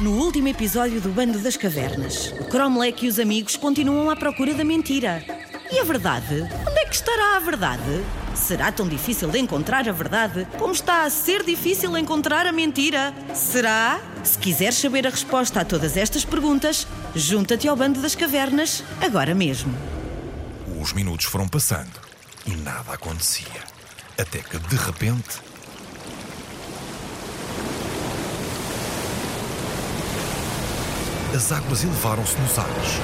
No último episódio do Bando das Cavernas, o Cromlech e os amigos continuam à procura da mentira. E a verdade? Onde é que estará a verdade? Será tão difícil de encontrar a verdade como está a ser difícil encontrar a mentira? Será? Se quiseres saber a resposta a todas estas perguntas, junta-te ao Bando das Cavernas agora mesmo. Os minutos foram passando e nada acontecia. Até que, de repente, as águas elevaram-se nos ares.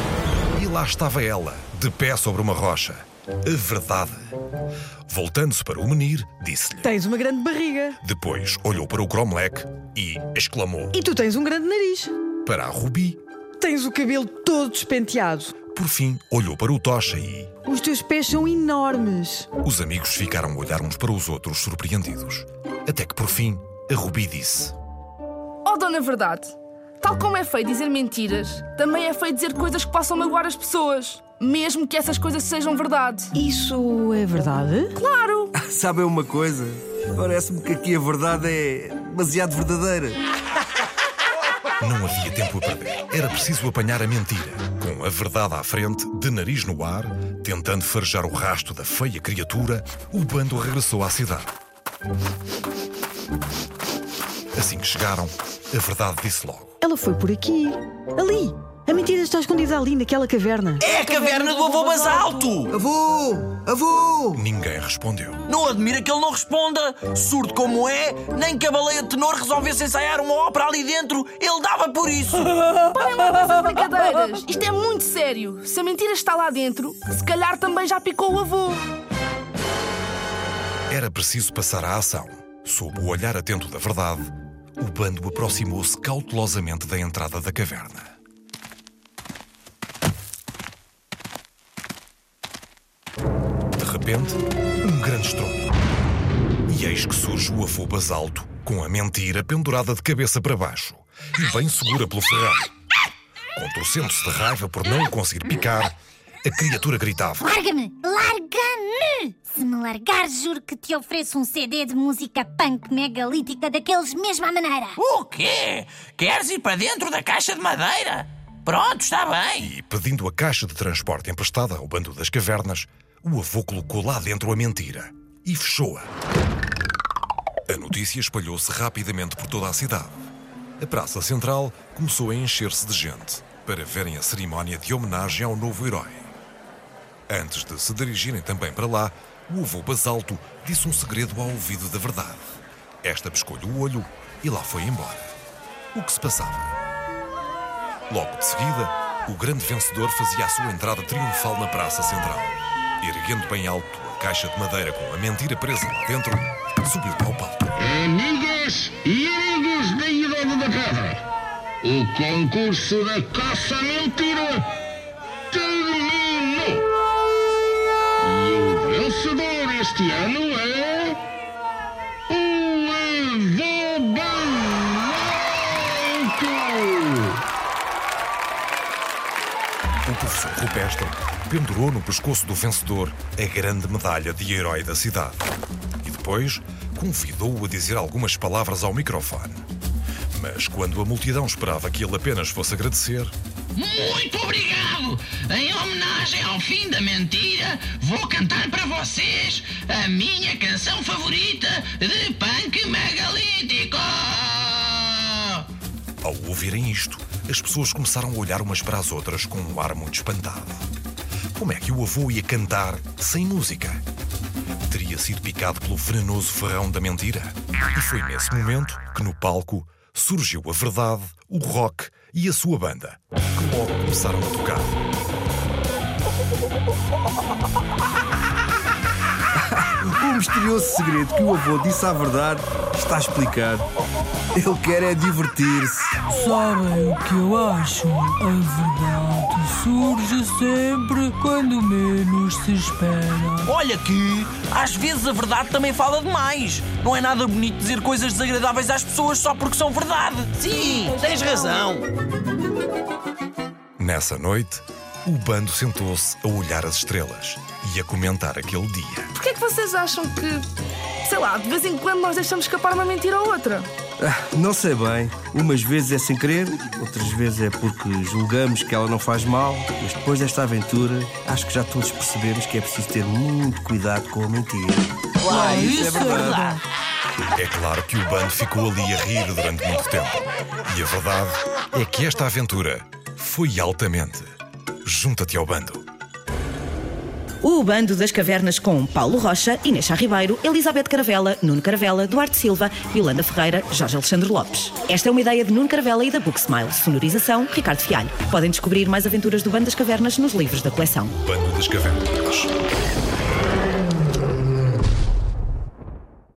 E lá estava ela, de pé sobre uma rocha. A verdade. Voltando-se para o menir, disse-lhe. Tens uma grande barriga. Depois olhou para o Cromlech e exclamou. E tu tens um grande nariz. Para a Rubi, Tens o cabelo todo despenteado. por fim, olhou para o Tocha e. Os teus pés são enormes. Os amigos ficaram a olhar uns para os outros, surpreendidos. Até que, por fim, a Rubi disse. Oh, dona Verdade, tal como é feio dizer mentiras, também é feio dizer coisas que possam magoar as pessoas, mesmo que essas coisas sejam verdade. Isso é verdade? Claro! Sabem uma coisa? Parece-me que aqui a verdade é demasiado verdadeira. Não havia tempo a perder. Era preciso apanhar a mentira. Com a verdade à frente, de nariz no ar, tentando farejar o rasto da feia criatura, o bando regressou à cidade. Assim que chegaram, a verdade disse logo. Ela foi por aqui. Ali. A mentira está escondida ali naquela caverna. É a caverna do avô Basalto! Avô! Avô! Ninguém respondeu. Não admira que ele não responda. Surdo como é, nem que a baleia de tenor resolvesse ensaiar uma ópera ali dentro, ele dava por isso. Parem lá com essas brincadeiras! Isto é muito sério. Se a mentira está lá dentro, se calhar também já picou o avô. Era preciso passar à ação. Sob o olhar atento da verdade, o bando aproximou-se cautelosamente da entrada da caverna. De repente, um grande estrondo. E eis que surge o avô basalto, com a mentira pendurada de cabeça para baixo e bem segura pelo ferrão. Contorcendo-se de raiva por não o conseguir picar, a criatura gritava. Larga-me! Larga-me! Se me largares, juro que te ofereço um CD de música punk megalítica daqueles mesmo à maneira. O quê? Queres ir para dentro da caixa de madeira? Pronto, está bem. E, pedindo a caixa de transporte emprestada ao bando das cavernas, o avô colocou lá dentro a mentira e fechou-a. A notícia espalhou-se rapidamente por toda a cidade. A praça central começou a encher-se de gente para verem a cerimónia de homenagem ao novo herói. Antes de se dirigirem também para lá, o avô Basalto disse um segredo ao ouvido da verdade. Esta pescou-lhe o olho e lá foi embora. O que se passava? Logo de seguida, o grande vencedor fazia a sua entrada triunfal na Praça Central. Erguendo bem alto a caixa de madeira com a mentira presa lá dentro, subiu ao palco. Amigas e amigos da Idade da Pedra, o concurso da caça mentira vencedor este ano é. O Avô Balanco! O professor Rupestre pendurou no pescoço do vencedor a grande medalha de herói da cidade. E depois convidou-o a dizer algumas palavras ao microfone. Mas quando a multidão esperava que ele apenas fosse agradecer, Muito obrigado! Em homenagem ao fim da mentira, vou cantar para vocês a minha canção favorita de punk megalítico! ao ouvirem isto, as pessoas começaram a olhar umas para as outras com um ar muito espantado. Como é que o avô ia cantar sem música? Teria sido picado pelo venenoso ferrão da mentira? E foi nesse momento que no palco surgiu a verdade, o rock e a sua banda, que logo começaram a tocar. O misterioso segredo que o avô disse à verdade está explicado. Ele quer é divertir-se. Sabem o que eu acho? A verdade surge sempre quando menos se espera. Olha que, às vezes, a verdade também fala demais. Não é nada bonito dizer coisas desagradáveis às pessoas só porque são verdade. Sim, tens razão. Nessa noite, o bando sentou-se a olhar as estrelas e a comentar aquele dia. Porquê é que vocês acham que, sei lá, de vez em quando nós deixamos escapar uma mentira ou outra? Ah, não sei bem. Umas vezes é sem querer, outras vezes é porque julgamos que ela não faz mal. Mas depois desta aventura, acho que já todos percebemos que é preciso ter muito cuidado com a mentira. Ah, isso, é verdade. É claro que o bando ficou ali a rir durante muito tempo. E a verdade é que esta aventura foi altamente. Junta-te ao bando. O Bando das Cavernas com Paulo Rocha, Inês Ribeiro, Elizabeth Caravela, Nuno Caravela, Duarte Silva, Yolanda Ferreira, Jorge Alexandre Lopes. Esta é uma ideia de Nuno Caravela e da Book Smile. Sonorização, Ricardo Fialho. Podem descobrir mais aventuras do Bando das Cavernas nos livros da coleção. Bando das Cavernas.